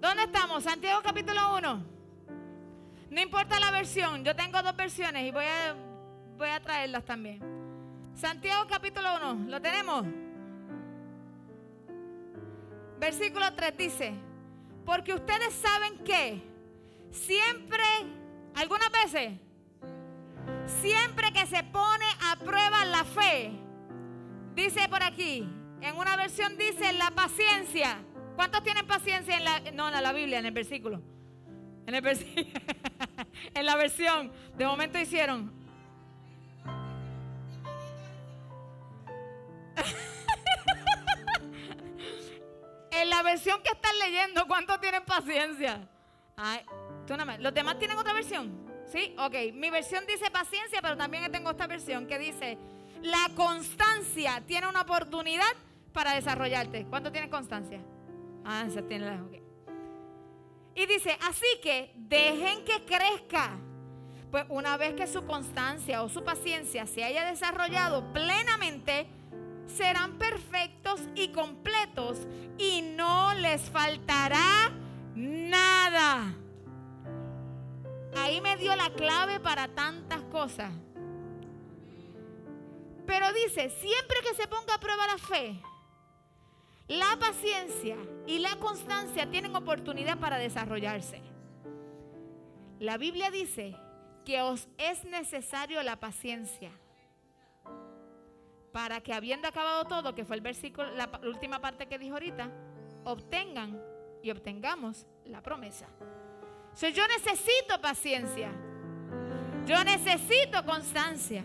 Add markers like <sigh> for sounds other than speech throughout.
¿Dónde estamos? Santiago capítulo 1. No importa la versión, yo tengo dos versiones y voy a, voy a traerlas también. Santiago capítulo 1, ¿lo tenemos? Versículo 3 dice, porque ustedes saben que siempre, algunas veces, siempre que se pone a prueba la fe, dice por aquí, en una versión dice la paciencia. ¿Cuántos tienen paciencia en la, no, en la Biblia, en el versículo? En, el <laughs> en la versión, de momento hicieron. <laughs> en la versión que están leyendo, ¿cuántos tienen paciencia? Ay, ¿Los demás tienen otra versión? ¿Sí? Ok, mi versión dice paciencia, pero también tengo esta versión que dice, la constancia tiene una oportunidad para desarrollarte. ¿Cuánto tiene constancia? Ah, se tiene la... Y dice, así que dejen que crezca. Pues una vez que su constancia o su paciencia se haya desarrollado plenamente, serán perfectos y completos y no les faltará nada. Ahí me dio la clave para tantas cosas. Pero dice, siempre que se ponga a prueba la fe, la paciencia y la constancia tienen oportunidad para desarrollarse. La Biblia dice que os es necesario la paciencia para que habiendo acabado todo, que fue el versículo, la, última parte que dijo ahorita, obtengan y obtengamos la promesa. yo necesito paciencia. Yo necesito constancia.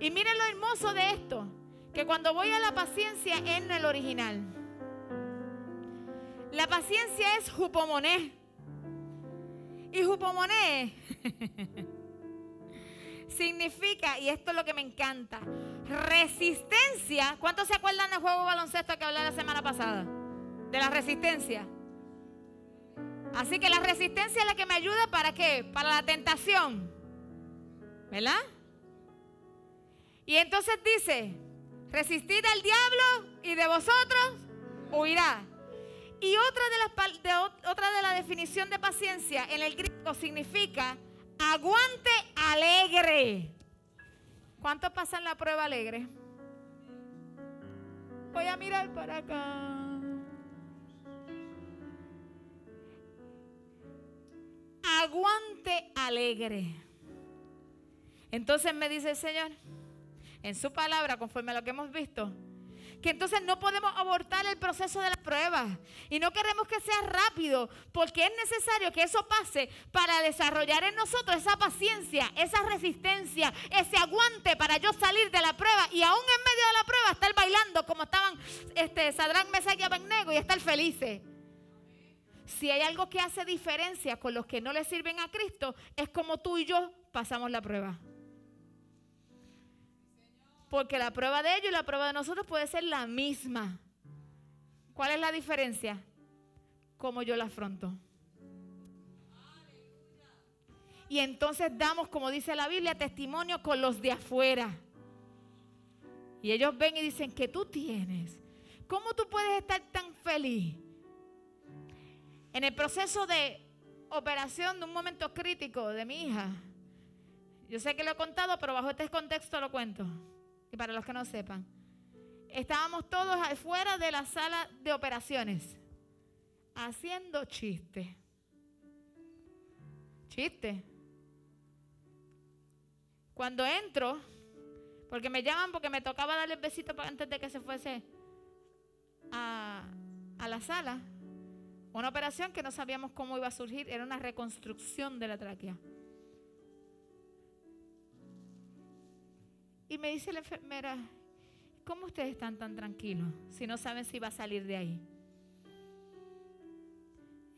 Y miren lo hermoso de esto, que cuando voy a la paciencia en el original, la paciencia es jupomoné. Y jupomoné <laughs> significa, y esto es lo que me encanta, resistencia. ¿Cuántos se acuerdan del juego de baloncesto que hablé la semana pasada? De la resistencia. Así que la resistencia es la que me ayuda para qué? Para la tentación. ¿Verdad? Y entonces dice, resistid al diablo y de vosotros huirá. Y otra de, las, de, de la definición de paciencia en el griego significa aguante alegre. ¿Cuántos pasan la prueba alegre? Voy a mirar para acá. Aguante alegre. Entonces me dice el Señor, en su palabra, conforme a lo que hemos visto, que entonces no podemos abortar el proceso de la prueba y no queremos que sea rápido porque es necesario que eso pase para desarrollar en nosotros esa paciencia, esa resistencia, ese aguante para yo salir de la prueba y aún en medio de la prueba estar bailando como estaban este, Sadrán, Mesach y Abednego y estar felices. Si hay algo que hace diferencia con los que no le sirven a Cristo, es como tú y yo pasamos la prueba. Porque la prueba de ellos y la prueba de nosotros puede ser la misma. ¿Cuál es la diferencia? Cómo yo la afronto. Y entonces damos, como dice la Biblia, testimonio con los de afuera. Y ellos ven y dicen, que tú tienes? ¿Cómo tú puedes estar tan feliz? En el proceso de operación de un momento crítico de mi hija, yo sé que lo he contado, pero bajo este contexto lo cuento. Y para los que no sepan, estábamos todos afuera de la sala de operaciones haciendo chiste. Chiste. Cuando entro, porque me llaman porque me tocaba darle besito antes de que se fuese a la sala, una operación que no sabíamos cómo iba a surgir, era una reconstrucción de la tráquea. Y me dice la enfermera, ¿cómo ustedes están tan tranquilos si no saben si va a salir de ahí?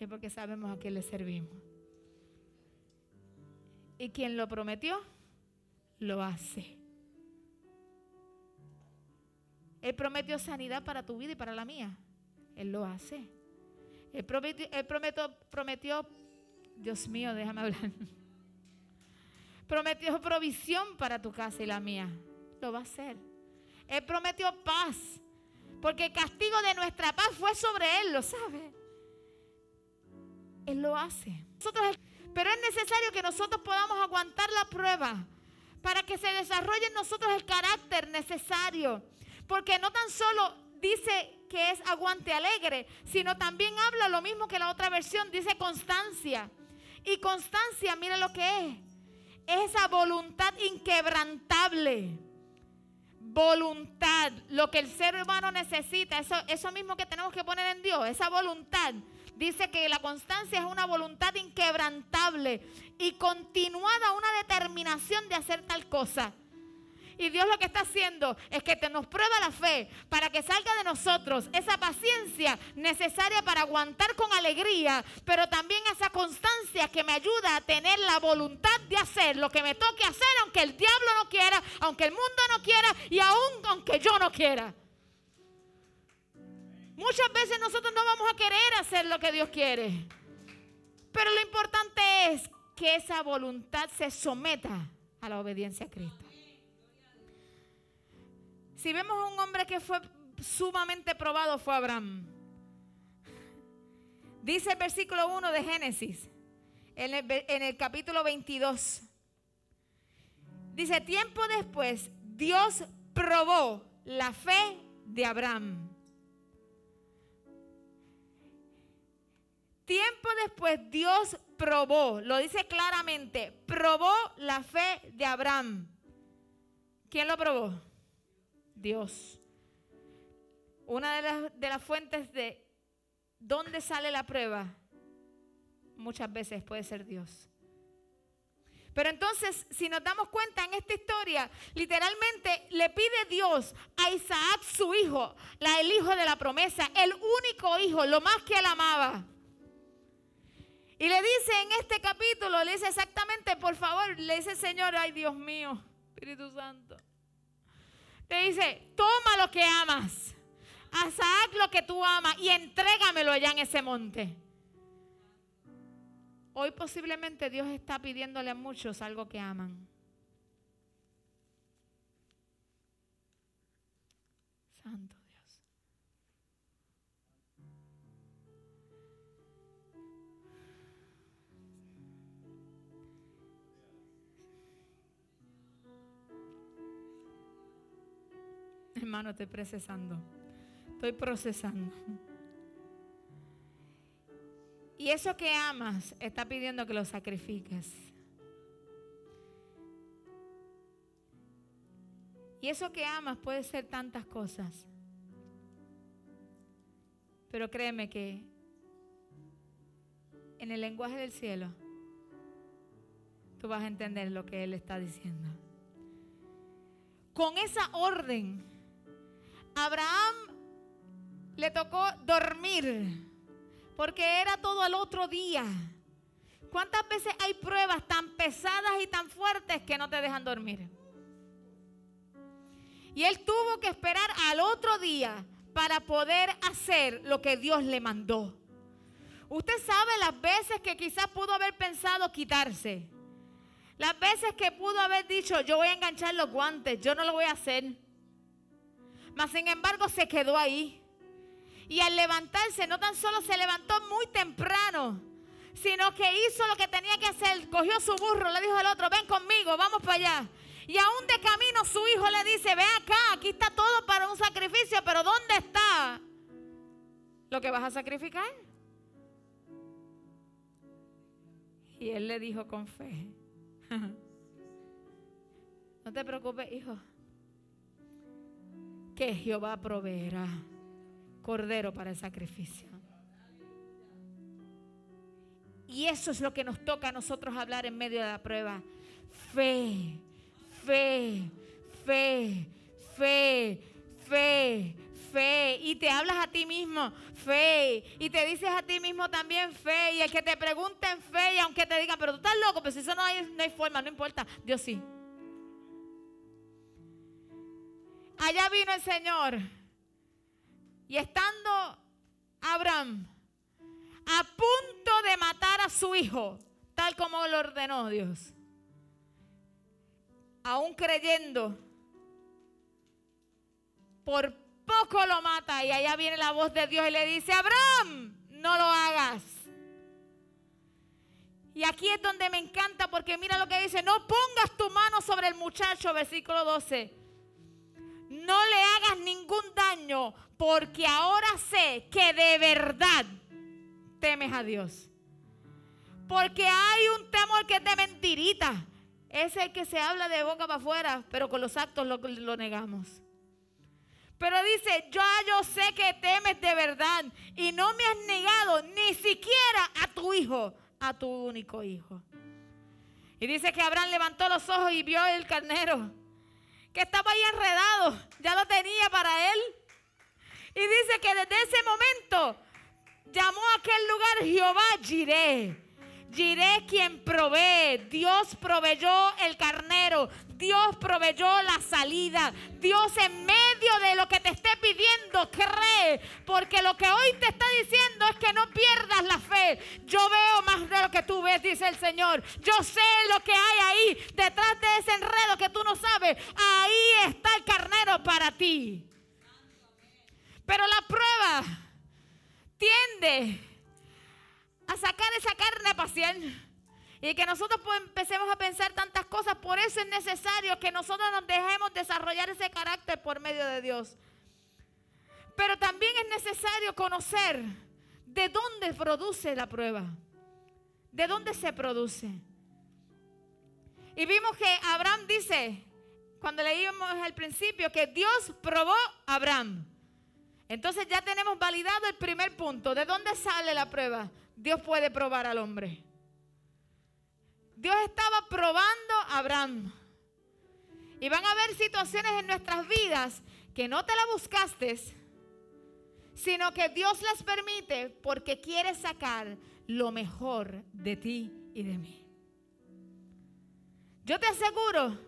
Es porque sabemos a quién le servimos. Y quien lo prometió, lo hace. Él prometió sanidad para tu vida y para la mía. Él lo hace. Él prometió, él prometió, prometió Dios mío, déjame hablar. Prometió provisión para tu casa y la mía. Lo va a hacer. Él prometió paz. Porque el castigo de nuestra paz fue sobre Él, lo sabe. Él lo hace. pero es necesario que nosotros podamos aguantar la prueba para que se desarrolle en nosotros el carácter necesario. Porque no tan solo dice que es aguante alegre, sino también habla lo mismo que la otra versión, dice constancia. Y constancia, mira lo que es. Es esa voluntad inquebrantable. Voluntad, lo que el ser humano necesita, eso, eso mismo que tenemos que poner en Dios, esa voluntad. Dice que la constancia es una voluntad inquebrantable y continuada, una determinación de hacer tal cosa. Y Dios lo que está haciendo es que te nos prueba la fe para que salga de nosotros esa paciencia necesaria para aguantar con alegría, pero también esa constancia que me ayuda a tener la voluntad de hacer lo que me toque hacer, aunque el diablo no quiera, aunque el mundo no quiera y aún aunque yo no quiera. Muchas veces nosotros no vamos a querer hacer lo que Dios quiere. Pero lo importante es que esa voluntad se someta a la obediencia a Cristo. Si vemos a un hombre que fue sumamente probado, fue Abraham. Dice el versículo 1 de Génesis, en el, en el capítulo 22. Dice, tiempo después, Dios probó la fe de Abraham. Tiempo después Dios probó, lo dice claramente, probó la fe de Abraham. ¿Quién lo probó? Dios. Una de las, de las fuentes de dónde sale la prueba muchas veces puede ser Dios. Pero entonces, si nos damos cuenta en esta historia, literalmente le pide Dios a Isaac su hijo, la, el hijo de la promesa, el único hijo, lo más que él amaba. Y le dice en este capítulo, le dice exactamente, por favor, le dice Señor, ay Dios mío, Espíritu Santo, te dice, toma lo que amas. Haz lo que tú amas y entrégamelo allá en ese monte. Hoy posiblemente Dios está pidiéndole a muchos algo que aman. Santo. Hermano, estoy procesando. Estoy procesando. Y eso que amas está pidiendo que lo sacrifiques. Y eso que amas puede ser tantas cosas. Pero créeme que en el lenguaje del cielo tú vas a entender lo que Él está diciendo. Con esa orden Abraham le tocó dormir porque era todo al otro día. ¿Cuántas veces hay pruebas tan pesadas y tan fuertes que no te dejan dormir? Y él tuvo que esperar al otro día para poder hacer lo que Dios le mandó. Usted sabe las veces que quizás pudo haber pensado quitarse. Las veces que pudo haber dicho, yo voy a enganchar los guantes, yo no lo voy a hacer. Mas sin embargo se quedó ahí. Y al levantarse, no tan solo se levantó muy temprano, sino que hizo lo que tenía que hacer. Cogió su burro, le dijo al otro, ven conmigo, vamos para allá. Y aún de camino su hijo le dice, ve acá, aquí está todo para un sacrificio, pero ¿dónde está lo que vas a sacrificar? Y él le dijo con fe, <laughs> no te preocupes, hijo que Jehová proveerá cordero para el sacrificio. Y eso es lo que nos toca a nosotros hablar en medio de la prueba. Fe, fe, fe, fe, fe, fe. Y te hablas a ti mismo, fe. Y te dices a ti mismo también fe. Y el que te pregunte en fe, y aunque te digan, pero tú estás loco, pues eso no hay, no hay forma, no importa. Dios sí. Allá vino el Señor. Y estando Abraham a punto de matar a su hijo, tal como lo ordenó Dios, aún creyendo, por poco lo mata y allá viene la voz de Dios y le dice, Abraham, no lo hagas. Y aquí es donde me encanta porque mira lo que dice, no pongas tu mano sobre el muchacho, versículo 12. No le hagas ningún daño porque ahora sé que de verdad temes a Dios. Porque hay un temor que es de mentirita. Es el que se habla de boca para afuera, pero con los actos lo, lo negamos. Pero dice, yo, yo sé que temes de verdad y no me has negado ni siquiera a tu hijo, a tu único hijo. Y dice que Abraham levantó los ojos y vio el carnero, que estaba ahí enredado, ya lo tenía para él. Y dice que desde ese momento llamó a aquel lugar Jehová Jireh Diré quien provee. Dios proveyó el carnero. Dios proveyó la salida. Dios en medio de lo que te esté pidiendo, cree. Porque lo que hoy te está diciendo es que no pierdas la fe. Yo veo más que tú ves, dice el Señor. Yo sé lo que hay ahí detrás de ese enredo que tú no sabes. Ahí está el carnero para ti. Pero la prueba tiende a sacar esa carne paciente. Y que nosotros pues empecemos a pensar tantas cosas. Por eso es necesario que nosotros nos dejemos desarrollar ese carácter por medio de Dios. Pero también es necesario conocer de dónde produce la prueba. De dónde se produce. Y vimos que Abraham dice, cuando leímos al principio, que Dios probó a Abraham. Entonces ya tenemos validado el primer punto. ¿De dónde sale la prueba? Dios puede probar al hombre. Dios estaba probando a Abraham. Y van a haber situaciones en nuestras vidas que no te la buscaste, sino que Dios las permite porque quiere sacar lo mejor de ti y de mí. Yo te aseguro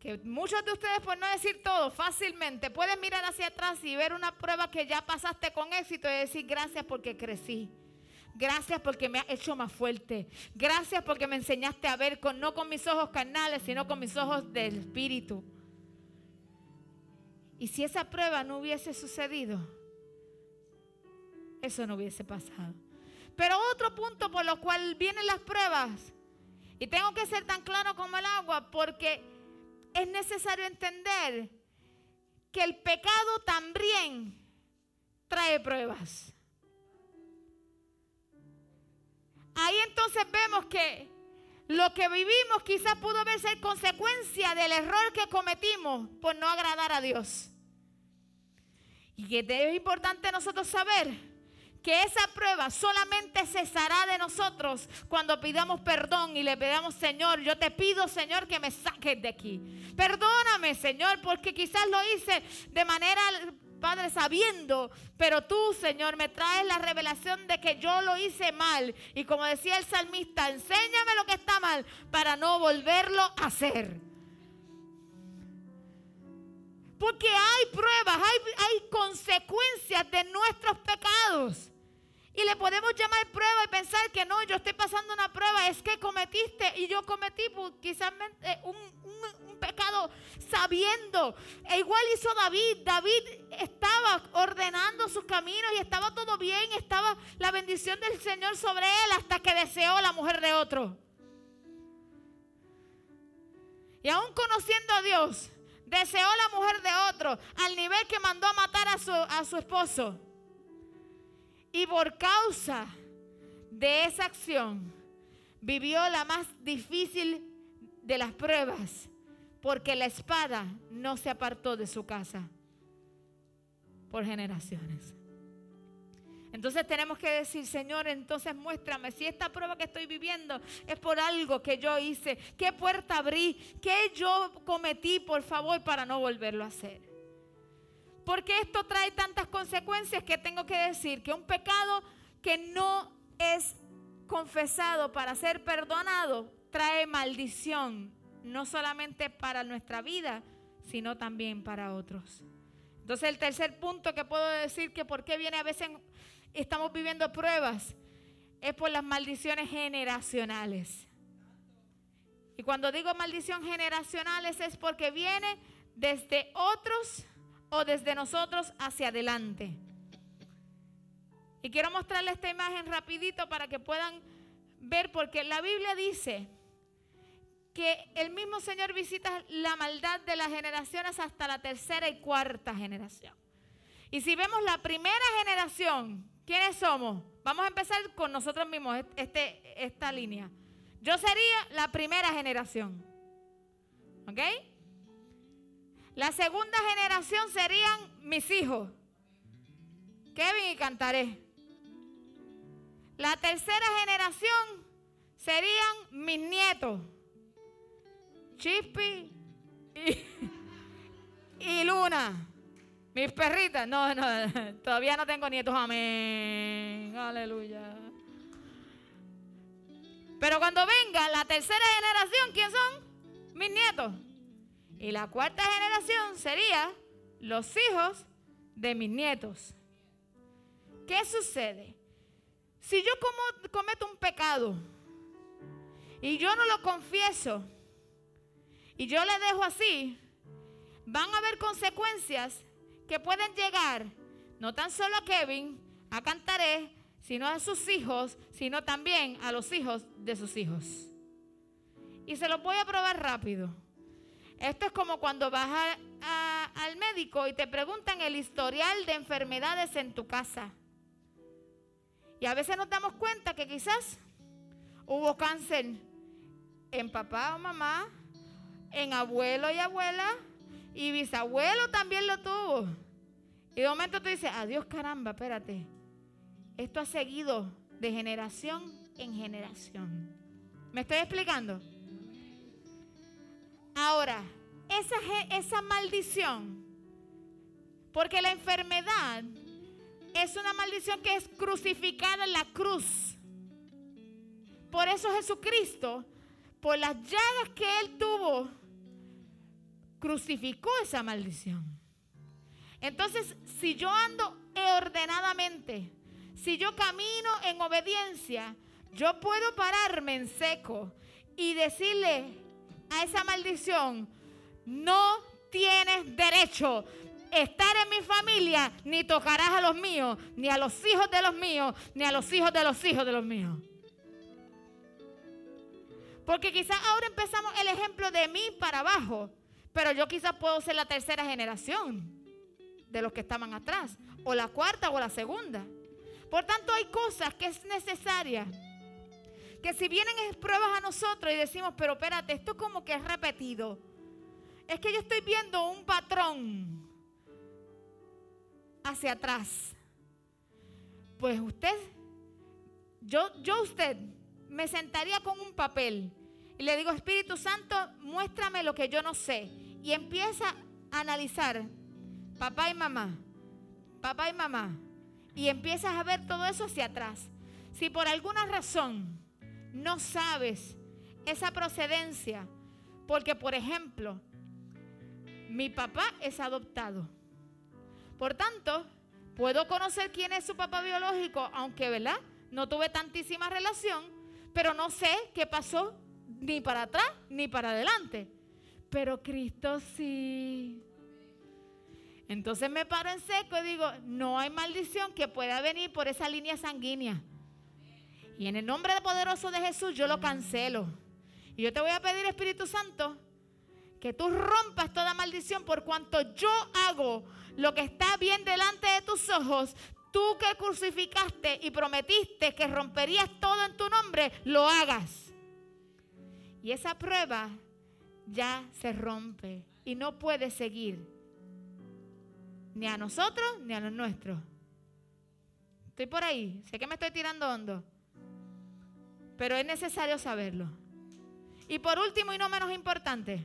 que muchos de ustedes, por no decir todo, fácilmente pueden mirar hacia atrás y ver una prueba que ya pasaste con éxito y decir gracias porque crecí. Gracias porque me has hecho más fuerte. Gracias porque me enseñaste a ver con, no con mis ojos carnales, sino con mis ojos del Espíritu. Y si esa prueba no hubiese sucedido, eso no hubiese pasado. Pero otro punto por lo cual vienen las pruebas, y tengo que ser tan claro como el agua, porque es necesario entender que el pecado también trae pruebas. Ahí entonces vemos que lo que vivimos quizás pudo haber sido consecuencia del error que cometimos por no agradar a Dios. Y que es importante nosotros saber que esa prueba solamente cesará de nosotros cuando pidamos perdón y le pedamos, Señor, yo te pido, Señor, que me saques de aquí. Perdóname, Señor, porque quizás lo hice de manera Padre, sabiendo, pero tú, Señor, me traes la revelación de que yo lo hice mal. Y como decía el salmista, enséñame lo que está mal para no volverlo a hacer. Porque hay pruebas, hay, hay consecuencias de nuestros pecados. Y le podemos llamar prueba y pensar que no, yo estoy pasando una prueba, es que cometiste y yo cometí pues, quizás eh, un, un, pecado sabiendo. E igual hizo David. David estaba ordenando sus caminos y estaba todo bien, estaba la bendición del Señor sobre él hasta que deseó la mujer de otro. Y aún conociendo a Dios, deseó la mujer de otro al nivel que mandó a matar a su, a su esposo. Y por causa de esa acción, vivió la más difícil de las pruebas, porque la espada no se apartó de su casa por generaciones. Entonces tenemos que decir, Señor, entonces muéstrame si esta prueba que estoy viviendo es por algo que yo hice, qué puerta abrí, qué yo cometí, por favor, para no volverlo a hacer. Porque esto trae tantas consecuencias que tengo que decir que un pecado que no es confesado para ser perdonado trae maldición, no solamente para nuestra vida, sino también para otros. Entonces el tercer punto que puedo decir que por qué viene a veces estamos viviendo pruebas es por las maldiciones generacionales. Y cuando digo maldición generacionales es porque viene desde otros o desde nosotros hacia adelante. Y quiero mostrarles esta imagen rapidito para que puedan ver porque la Biblia dice que el mismo Señor visita la maldad de las generaciones hasta la tercera y cuarta generación. Y si vemos la primera generación, ¿quiénes somos? Vamos a empezar con nosotros mismos, este, esta línea. Yo sería la primera generación. ¿Ok? La segunda generación serían mis hijos. Kevin y Cantaré. La tercera generación serían mis nietos. Chispi y, <laughs> Luna. Mis perritas. No, no, <laughs> todavía no tengo nietos. Amén. Aleluya. Pero cuando venga la tercera generación, ¿quién son? Mis nietos. Y la cuarta generación sería los hijos de mis nietos. ¿Qué sucede? Si yo cometo un pecado y yo no lo confieso y yo le dejo así, van a haber consecuencias que pueden llegar no tan solo a Kevin, a Cantaré, sino a sus hijos, sino también a los hijos de sus hijos. Y se lo voy a probar rápido. Esto es como cuando vas al médico y te preguntan el historial de enfermedades en tu casa. Y a veces nos damos cuenta que quizás hubo cáncer en papá o mamá, en abuelo y abuela, y bisabuelo también lo tuvo. Y de momento tú dices, adiós caramba, espérate. Esto ha seguido de generación en generación. ¿Me estoy explicando? Ahora, esa, esa maldición, porque la enfermedad es una maldición que es crucificada en la cruz. Por eso Jesucristo, por las llagas que él tuvo, crucificó esa maldición. Entonces, si yo ando ordenadamente, si yo camino en obediencia, yo puedo pararme en seco y decirle, a esa maldición, no tienes derecho estar en mi familia, ni tocarás a los míos, ni a los hijos de los míos, ni a los hijos de los hijos de los míos. Porque quizás ahora empezamos el ejemplo de mí para abajo, pero yo quizás puedo ser la tercera generación de los que estaban atrás, o la cuarta o la segunda. Por tanto, hay cosas que es necesaria que si vienen pruebas a nosotros y decimos, pero espérate, esto como que es repetido. Es que yo estoy viendo un patrón hacia atrás. Pues usted, yo, yo usted, me sentaría con un papel y le digo, Espíritu Santo, muéstrame lo que yo no sé. Y empieza a analizar, papá y mamá, papá y mamá. Y empiezas a ver todo eso hacia atrás. Si por alguna razón no sabes esa procedencia. Porque, por ejemplo, mi papá es adoptado. Por tanto, puedo conocer quién es su papá biológico, aunque, ¿verdad? No tuve tantísima relación, pero no sé qué pasó ni para atrás ni para adelante. Pero Cristo sí. Entonces me paro en seco y digo, no hay maldición que pueda venir por esa línea sanguínea. Y en el nombre poderoso de Jesús yo lo cancelo. Y yo te voy a pedir, Espíritu Santo, que tú rompas toda maldición por cuanto yo hago lo que está bien delante de tus ojos. Tú que crucificaste y prometiste que romperías todo en tu nombre, lo hagas. Y esa prueba ya se rompe y no puede seguir ni a nosotros ni a los nuestros. Estoy por ahí, sé que me estoy tirando hondo pero es necesario saberlo. Y por último y no menos importante,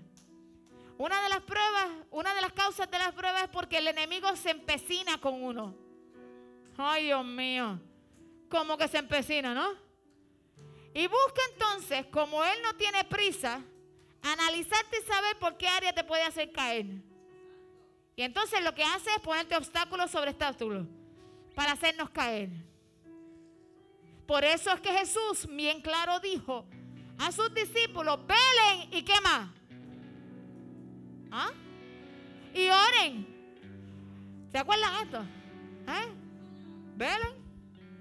una de las pruebas, una de las causas de las pruebas es porque el enemigo se empecina con uno. Ay, Dios mío, como que se empecina, ¿no? Y busca entonces, como él no tiene prisa, analizarte y saber por qué área te puede hacer caer. Y entonces lo que hace es ponerte obstáculos sobre obstáculos para hacernos caer. Por eso es que Jesús bien claro dijo a sus discípulos, velen y qué más. ¿Ah? Y oren. ¿Se acuerdan esto? ¿Eh? Velen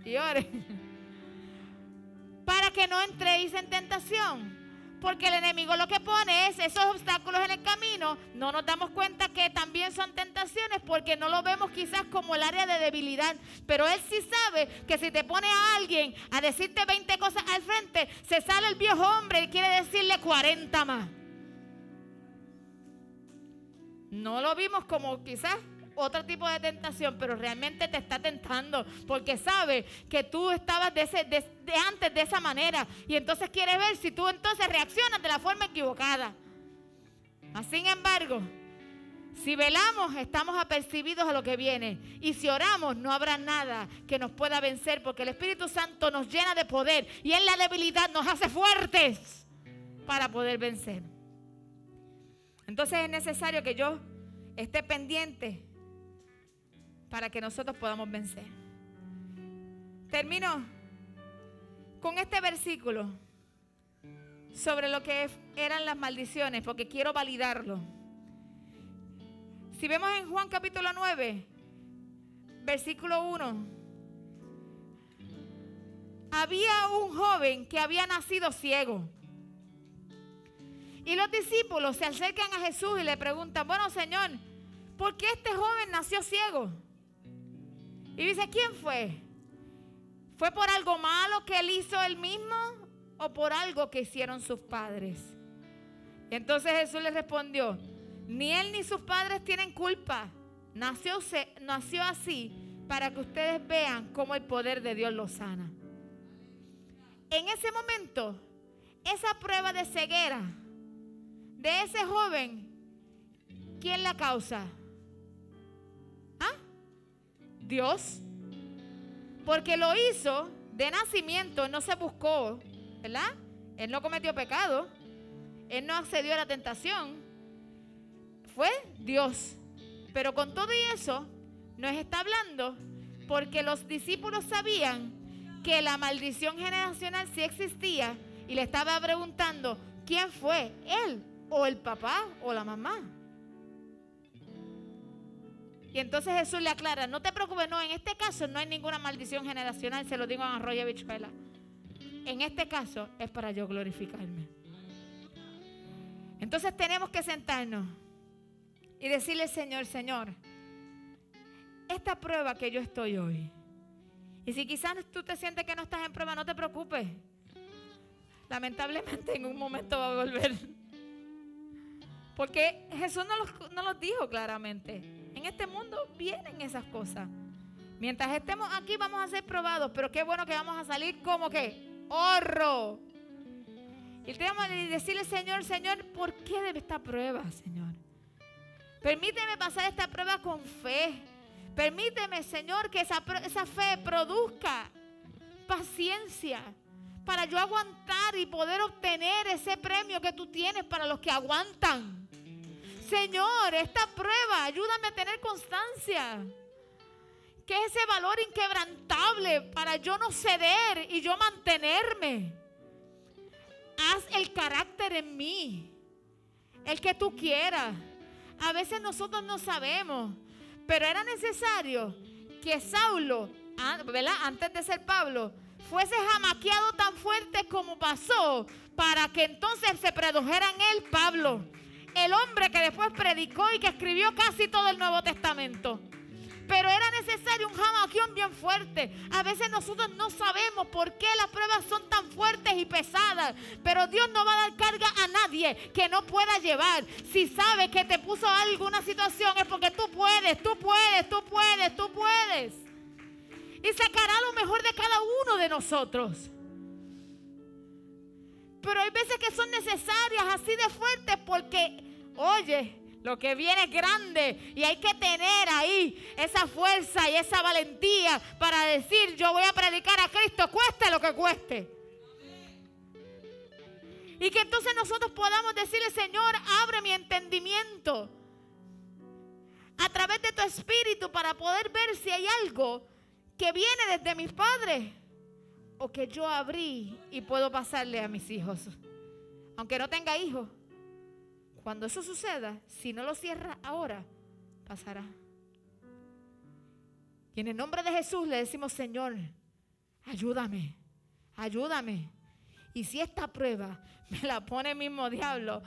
y oren. <laughs> ¿Para que no entréis en tentación. Porque el enemigo lo que pone es esos obstáculos en el camino. No nos damos cuenta que también son tentaciones porque no lo vemos quizás como el área de debilidad. Pero él sí sabe que si te pone a alguien a decirte 20 cosas al frente, se sale el viejo hombre y quiere decirle 40 más. No lo vimos como quizás otro tipo de tentación, pero realmente te está tentando porque sabe que tú estabas de, antes de esa manera y entonces quiere ver si tú entonces reaccionas de la forma equivocada. Sin embargo, si velamos, estamos apercibidos a lo que viene. Y si oramos, no habrá nada que nos pueda vencer, porque el Espíritu Santo nos llena de poder y en la debilidad nos hace fuertes para poder vencer. Entonces es necesario que yo esté pendiente para que nosotros podamos vencer. Termino con este versículo sobre lo que eran las maldiciones, porque quiero validarlo. Si vemos en Juan capítulo 9, versículo 1, había un joven que había nacido ciego. Y los discípulos se acercan a Jesús y le preguntan, bueno Señor, ¿por qué este joven nació ciego? Y dice, ¿quién fue? ¿Fue por algo malo que él hizo él mismo o por algo que hicieron sus padres? Entonces Jesús le respondió, ni él ni sus padres tienen culpa. Nació, nació así para que ustedes vean cómo el poder de Dios lo sana. En ese momento, esa prueba de ceguera de ese joven, ¿quién la causa? Dios. Porque lo hizo de nacimiento, no se buscó, ¿verdad? Él no cometió pecado, él no accedió a la tentación, fue Dios. Pero con todo y eso, nos está hablando porque los discípulos sabían que la maldición generacional sí existía y le estaba preguntando, ¿quién fue? ¿Él o el papá o la mamá? Y entonces Jesús le aclara, no te preocupes, no, en este caso no hay ninguna maldición generacional, se lo digo a Arroyo Bichuela. En este caso es para yo glorificarme. Entonces tenemos que sentarnos y decirle, Señor, Señor, esta prueba que yo estoy hoy, y si quizás tú te sientes que no estás en prueba, no te preocupes. Lamentablemente en un momento va a volver. Porque Jesús no no los dijo claramente. Este mundo vienen esas cosas. Mientras estemos aquí vamos a ser probados, pero qué bueno que vamos a salir como que oro. Y tenemos que decirle, Señor, Señor, ¿por qué debe esta prueba, Señor? Permíteme pasar esta prueba con fe. Permíteme, Señor, que esa fe produzca paciencia para yo aguantar y poder obtener ese premio que tú tienes para los que aguantan. Señor, esta prueba, ayúdame a tener constancia. Que ese valor inquebrantable para yo no ceder y yo mantenerme. Haz el carácter en mí, el que tú quieras. A veces nosotros no sabemos, pero era necesario que Saulo, ¿verdad? antes de ser Pablo, fuese jamaqueado tan fuerte como pasó para que entonces se produjera en él Pablo el hombre que después predicó y que escribió casi todo el Nuevo Testamento. Pero era necesario un jamaquión bien fuerte. A veces nosotros no sabemos por qué las pruebas son tan fuertes y pesadas. Pero Dios no va a dar carga a nadie que no pueda llevar. Si sabe que te puso alguna situación es porque tú puedes, tú puedes, tú puedes, tú puedes. Y sacará lo mejor de cada uno de nosotros. Pero hay veces que son necesarias así de fuertes porque Oye, lo que viene es grande y hay que tener ahí esa fuerza y esa valentía para decir yo voy a predicar a Cristo, cueste lo que cueste. Y que entonces nosotros podamos decirle, Señor, abre mi entendimiento a través de tu espíritu para poder ver si hay algo que viene desde mis padres o que yo abrí y puedo pasarle a mis hijos. Aunque no tenga hijos, cuando eso suceda, si no lo cierra ahora, pasará. Y en el nombre de Jesús le decimos, Señor, ayúdame, ayúdame. Y si esta prueba me la pone el mismo diablo,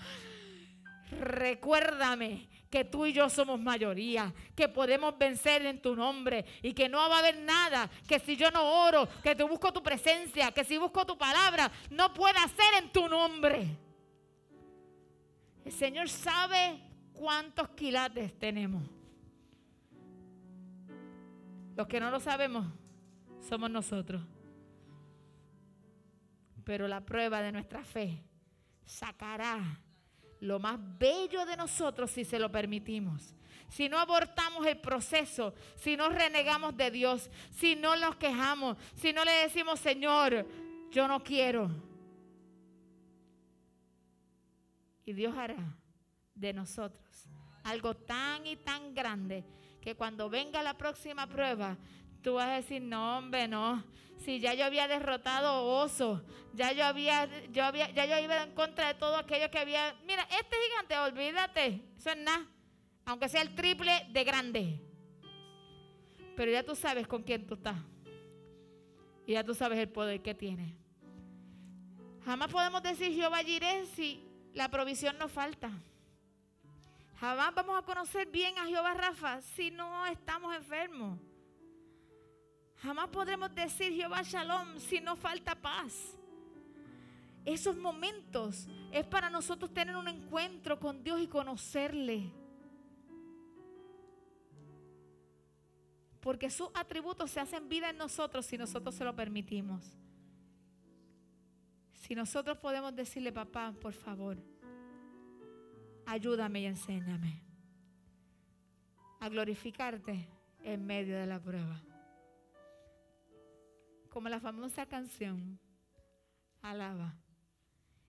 recuérdame que tú y yo somos mayoría, que podemos vencer en tu nombre y que no va a haber nada que si yo no oro, que te busco tu presencia, que si busco tu palabra, no pueda hacer en tu nombre. El Señor sabe cuántos quilates tenemos. Los que no lo sabemos somos nosotros. Pero la prueba de nuestra fe sacará lo más bello de nosotros si se lo permitimos. Si no abortamos el proceso, si no renegamos de Dios, si no nos quejamos, si no le decimos, Señor, yo no quiero. Y Dios hará de nosotros algo tan y tan grande que cuando venga la próxima prueba, tú vas a decir, no, hombre, no. Si ya yo había derrotado oso, ya yo había, yo había, ya yo iba en contra de todo aquello que había. Mira, este gigante, olvídate, eso es nada. Aunque sea el triple de grande. Pero ya tú sabes con quién tú estás. Y ya tú sabes el poder que tiene. Jamás podemos decir Jehová Jireh si la provisión nos falta. Jamás vamos a conocer bien a Jehová Rafa si no estamos enfermos. Jamás podremos decir Jehová Shalom si no falta paz. Esos momentos es para nosotros tener un encuentro con Dios y conocerle. Porque sus atributos se hacen vida en nosotros si nosotros se lo permitimos. Si nosotros podemos decirle, papá, por favor, ayúdame y enséñame a glorificarte en medio de la prueba. Como la famosa canción, alaba.